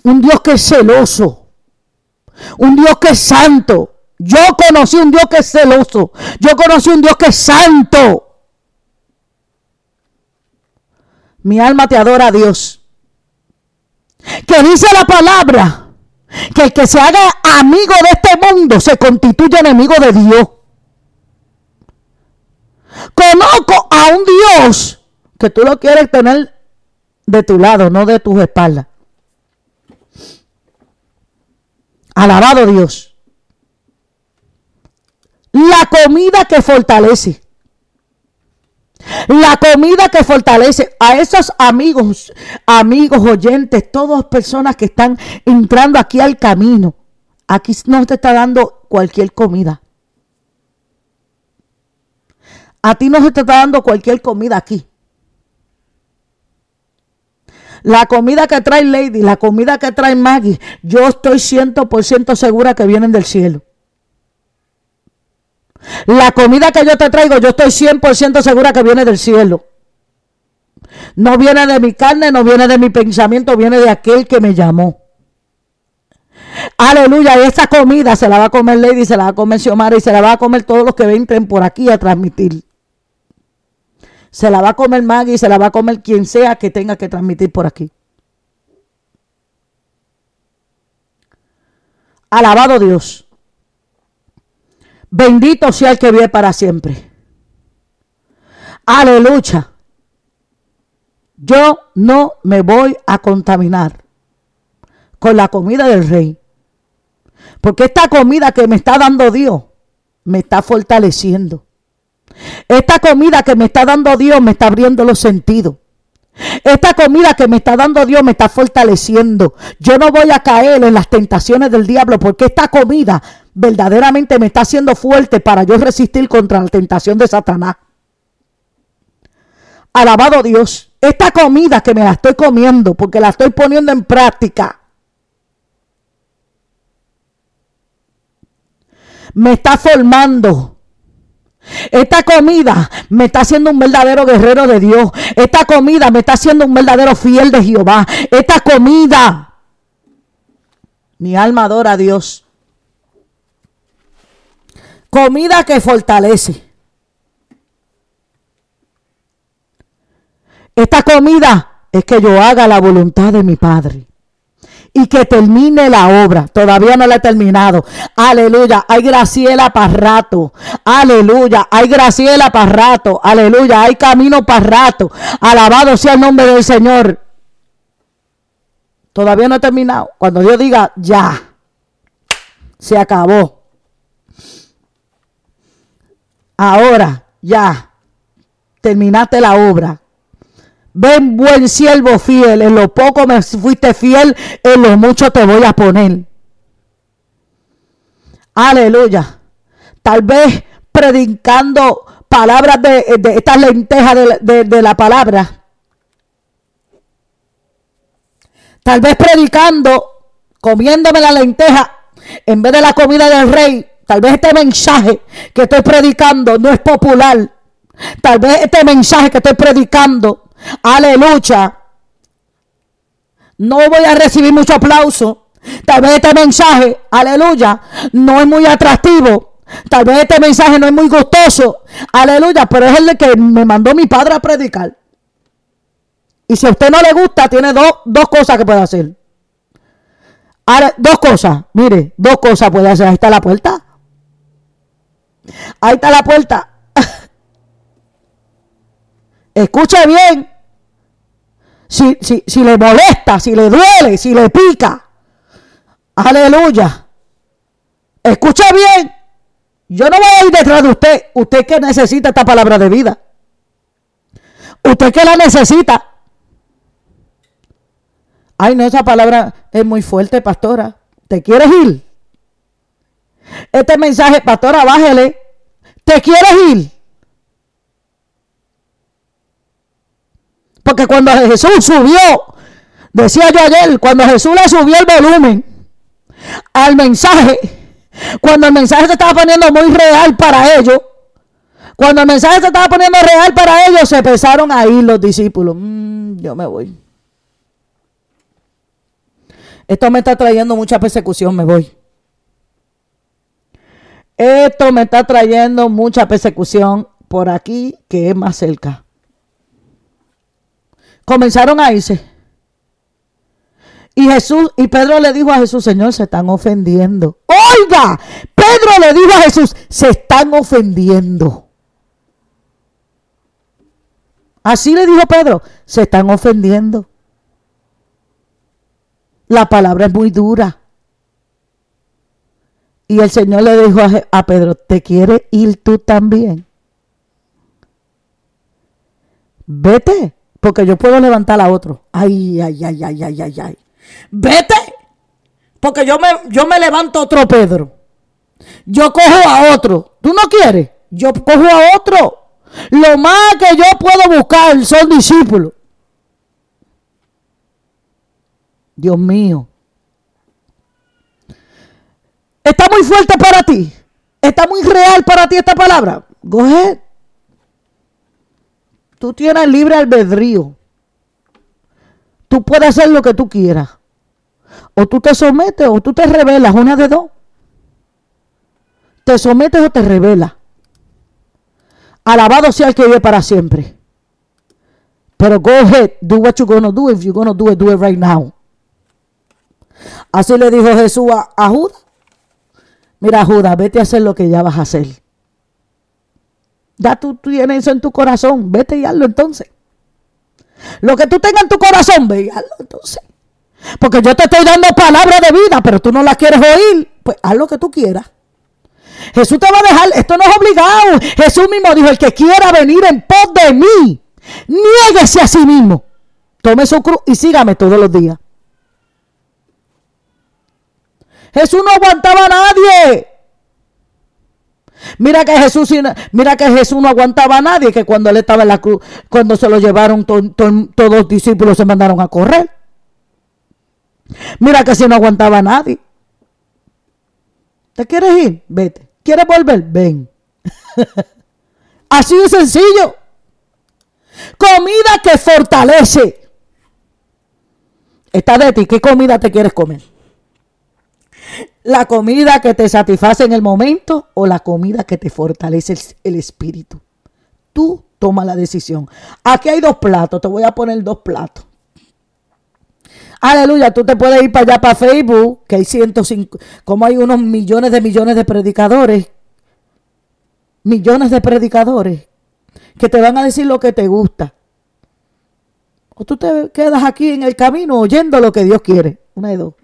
un Dios que es celoso, un Dios que es santo. Yo conocí un Dios que es celoso, yo conocí un Dios que es santo. Mi alma te adora a Dios. que dice la palabra que el que se haga amigo de este mundo se constituye enemigo de Dios. Conozco a un Dios que tú lo quieres tener de tu lado, no de tus espaldas. Alabado Dios. La comida que fortalece. La comida que fortalece a esos amigos, amigos, oyentes, todas personas que están entrando aquí al camino. Aquí no te está dando cualquier comida. A ti no se te está dando cualquier comida aquí. La comida que trae Lady, la comida que trae Maggie, yo estoy 100% segura que vienen del cielo. La comida que yo te traigo, yo estoy 100% segura que viene del cielo. No viene de mi carne, no viene de mi pensamiento, viene de aquel que me llamó. Aleluya, y esa comida se la va a comer Lady, se la va a comer Xiomara y se la va a comer todos los que entren por aquí a transmitir. Se la va a comer Maggie, se la va a comer quien sea que tenga que transmitir por aquí. Alabado Dios. Bendito sea el que vive para siempre. Aleluya. Yo no me voy a contaminar con la comida del rey. Porque esta comida que me está dando Dios me está fortaleciendo. Esta comida que me está dando Dios me está abriendo los sentidos. Esta comida que me está dando Dios me está fortaleciendo. Yo no voy a caer en las tentaciones del diablo porque esta comida verdaderamente me está haciendo fuerte para yo resistir contra la tentación de Satanás. Alabado Dios. Esta comida que me la estoy comiendo porque la estoy poniendo en práctica. Me está formando esta comida me está haciendo un verdadero guerrero de Dios. Esta comida me está haciendo un verdadero fiel de Jehová. Esta comida, mi alma adora a Dios. Comida que fortalece. Esta comida es que yo haga la voluntad de mi Padre y que termine la obra. Todavía no la he terminado. Aleluya. Hay Graciela para rato. Aleluya. Hay Graciela para rato. Aleluya. Hay camino para rato. Alabado sea el nombre del Señor. Todavía no he terminado. Cuando Dios diga ya, se acabó. Ahora, ya, terminaste la obra. Ven, buen siervo fiel, en lo poco me fuiste fiel, en lo mucho te voy a poner. Aleluya. Tal vez predicando palabras de, estas lentejas de, de la palabra. Tal vez predicando, comiéndome la lenteja en vez de la comida del rey. Tal vez este mensaje que estoy predicando no es popular. Tal vez este mensaje que estoy predicando Aleluya. No voy a recibir mucho aplauso. Tal vez este mensaje, aleluya, no es muy atractivo. Tal vez este mensaje no es muy gustoso. Aleluya, pero es el que me mandó mi padre a predicar. Y si a usted no le gusta, tiene dos, dos cosas que puede hacer. Dos cosas. Mire, dos cosas puede hacer. Ahí está la puerta. Ahí está la puerta. Escuche bien. Si, si, le molesta, si le duele, si le pica. Aleluya. Escuche bien. Yo no voy a ir detrás de usted. Usted que necesita esta palabra de vida. Usted que la necesita. Ay, no, esa palabra es muy fuerte, pastora. ¿Te quieres ir? Este mensaje, pastora, bájele. ¿Te quieres ir? Porque cuando Jesús subió, decía yo ayer, cuando Jesús le subió el volumen al mensaje, cuando el mensaje se estaba poniendo muy real para ellos, cuando el mensaje se estaba poniendo real para ellos, se empezaron a ir los discípulos. Mm, yo me voy. Esto me está trayendo mucha persecución, me voy. Esto me está trayendo mucha persecución por aquí, que es más cerca comenzaron a irse. Y Jesús, y Pedro le dijo a Jesús, Señor, se están ofendiendo. Oiga, Pedro le dijo a Jesús, se están ofendiendo. Así le dijo Pedro, se están ofendiendo. La palabra es muy dura. Y el Señor le dijo a, Pedro, ¿te quieres ir tú también? Vete, porque yo puedo levantar a otro. Ay, ay, ay, ay, ay, ay, ay. Vete, porque yo me, yo me levanto a otro Pedro. Yo cojo a otro. ¿Tú no quieres? Yo cojo a otro. Lo más que yo puedo buscar son discípulos. Dios mío. Está muy fuerte para ti. Está muy real para ti esta palabra. Go Tú tienes libre albedrío. Tú puedes hacer lo que tú quieras. O tú te sometes o tú te rebelas, una de dos. Te sometes o te rebelas. Alabado sea el que vive para siempre. Pero go ahead, do what you're gonna do. If you're gonna do it, do it right now. Así le dijo Jesús a, Judas. Mira, Judas, vete a hacer lo que ya vas a hacer. Ya tú, tienes eso en tu corazón. Vete y hazlo entonces. Lo que tú tengas en tu corazón, ve y hazlo entonces. Porque yo te estoy dando palabra de vida, pero tú no la quieres oír. Pues haz lo que tú quieras. Jesús te va a dejar, esto no es obligado. Jesús mismo dijo, el que quiera venir en pos de mí, niéguese a sí mismo. Tome su cruz y sígame todos los días. Jesús no aguantaba a nadie. Mira que Jesús, mira que Jesús no aguantaba a nadie, que cuando él estaba en la cruz, cuando se lo llevaron, todos los discípulos se mandaron a correr. Mira que si no aguantaba a nadie. ¿Te quieres ir? Vete. ¿Quieres volver? Ven. Así de sencillo. Comida que fortalece. Está de ti. ¿Qué comida te quieres comer? ¿La comida que te satisface en el momento o la comida que te fortalece el, espíritu? Tú toma la decisión. Aquí hay dos platos. Te voy a poner dos platos. Aleluya, tú te puedes ir para allá, para Facebook, que hay 105, como hay unos millones de millones de predicadores, millones de predicadores, que te van a decir lo que te gusta. O tú te quedas aquí en el camino oyendo lo que Dios quiere. Una de dos.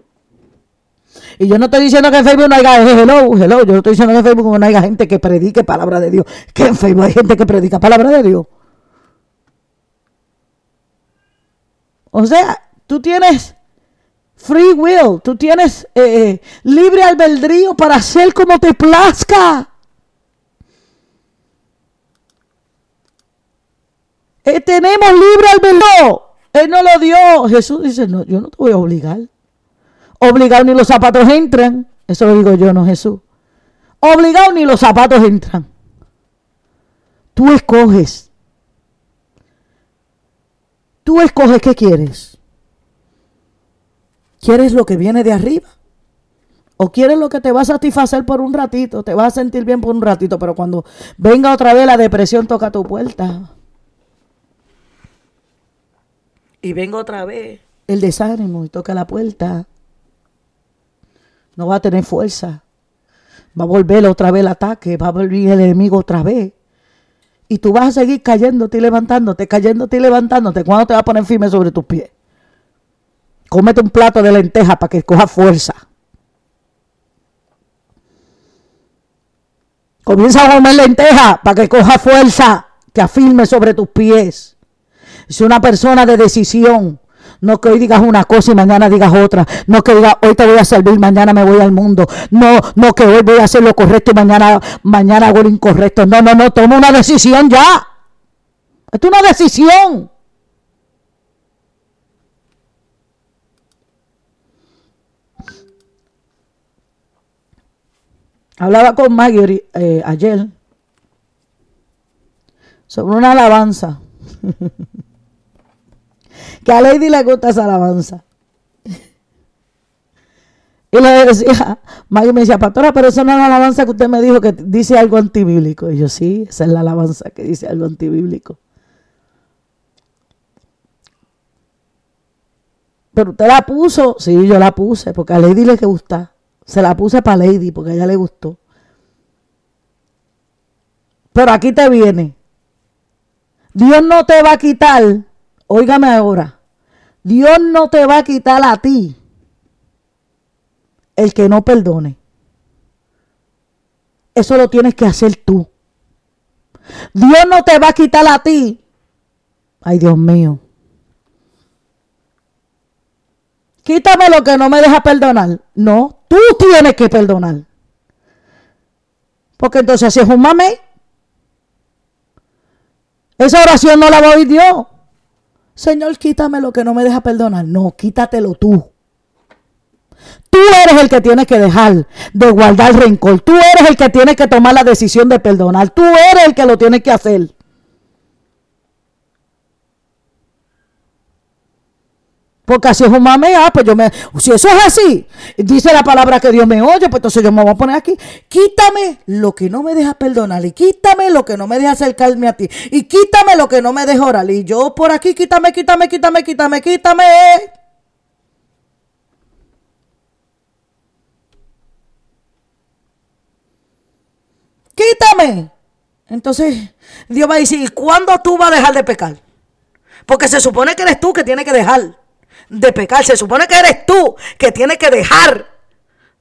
Y yo no estoy diciendo que en Facebook no haya, hello, hello, yo no estoy diciendo que en Facebook no haya gente que predique palabra de Dios. Que en Facebook hay gente que predica palabra de Dios. O sea, Tú tienes free will, tú tienes eh, eh, libre albedrío para hacer como te plazca. Eh, tenemos libre albedrío. Él no lo dio. Jesús dice, no, yo no te voy a obligar. Obligado ni los zapatos entran. Eso lo digo yo, no Jesús. Obligado ni los zapatos entran. Tú escoges. Tú escoges qué quieres. ¿Quieres lo que viene de arriba? ¿O quieres lo que te va a satisfacer por un ratito? Te vas a sentir bien por un ratito, pero cuando venga otra vez la depresión toca tu puerta. Y venga otra vez el desánimo y toca la puerta. No va a tener fuerza. Va a volver otra vez el ataque, va a volver el enemigo otra vez. Y tú vas a seguir cayéndote y levantándote, cayéndote y levantándote. ¿Cuándo te va a poner firme sobre tus pies? Cómete un plato de lenteja para que coja fuerza. Comienza a comer lenteja para que coja fuerza, te afirme sobre tus pies. Es una persona de decisión. No que hoy digas una cosa y mañana digas otra. No que digas hoy te voy a servir, mañana me voy al mundo. No, no que hoy voy a hacer lo correcto y mañana, mañana hago lo incorrecto. No, no, no, toma una decisión ya. Es una decisión. Hablaba con Maggie eh, ayer sobre una alabanza. que a Lady le gusta esa alabanza. Y le decía, Maggie me decía, pastora, pero esa no es la alabanza que usted me dijo que dice algo antibíblico. Y yo, sí, esa es la alabanza que dice algo antibíblico. Pero usted la puso, sí, yo la puse, porque a Lady le gusta. Se la puse para Lady, porque a ella le gustó. Pero aquí te viene. Dios no te va a quitar, óigame ahora, Dios no te va a quitar a ti el que no perdone. Eso lo tienes que hacer tú. Dios no te va a quitar a ti. Ay, Dios mío. Quítame lo que no me deja perdonar. No, tú tienes que perdonar. Porque entonces si es un mame, esa oración no la va a oír Dios. Señor, quítame lo que no me deja perdonar. No, quítatelo tú. Tú eres el que tiene que dejar de guardar rencor. Tú eres el que tiene que tomar la decisión de perdonar. Tú eres el que lo tiene que hacer. Porque así es un mame, ah, pues yo me, si eso es así, dice la palabra que Dios me oye, pues entonces yo me voy a poner aquí, quítame lo que no me deja perdonar y quítame lo que no me deja acercarme a ti y quítame lo que no me deja orar y yo por aquí, quítame, quítame, quítame, quítame, quítame. Quítame. Entonces Dios a decir, ¿y cuándo tú vas a dejar de pecar? Porque se supone que eres tú que tienes que dejar de pecar. Se supone que eres tú que tienes que dejar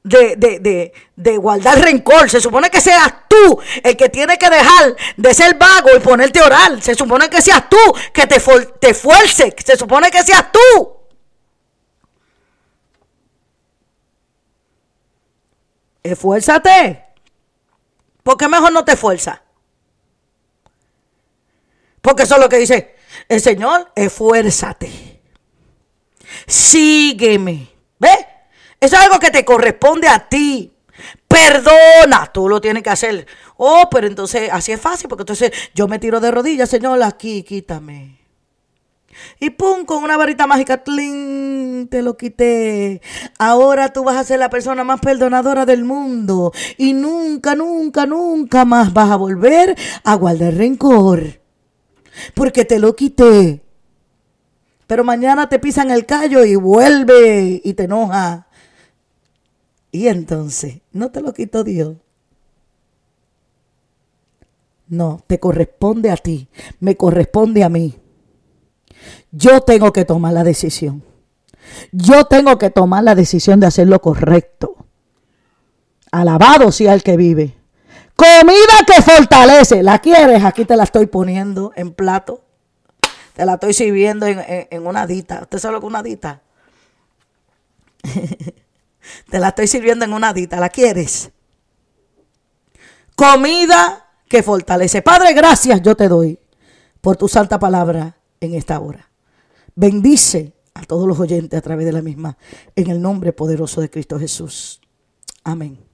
de, de, de, guardar rencor. Se supone que seas tú el que tiene que dejar de ser vago y ponerte a orar. Se supone que seas tú que te, te. Se supone que seas tú. Esfuérzate. ¿Por qué mejor no te esfuerzas? Porque eso es lo que dice el Señor. Esfuérzate sígueme. ¿Ves? Eso es algo que te corresponde a ti. Perdona, tú lo tienes que hacer. Oh, pero entonces así es fácil, porque entonces yo me tiro de rodillas, Señor, aquí, quítame. Y pum, con una varita mágica, te lo quité. Ahora tú vas a ser la persona más perdonadora del mundo. Y nunca, nunca, nunca más vas a volver a guardar rencor. Porque te lo quité. Pero mañana te pisan el callo y vuelve y te enoja. Y entonces, ¿no te lo quitó Dios? No, te corresponde a ti, me corresponde a mí. Yo tengo que tomar la decisión. Yo tengo que tomar la decisión de hacer lo correcto. Alabado sea el que vive. Comida que fortalece. ¿La quieres? Aquí te la estoy poniendo en plato. Te la estoy sirviendo en, una dita. ¿Usted sabe lo que es una dita? Te la estoy sirviendo en una dita. ¿La quieres? Comida que fortalece. Padre, gracias yo te doy por tu santa palabra en esta hora. Bendice a todos los oyentes a través de la misma. En el nombre poderoso de Cristo Jesús. Amén.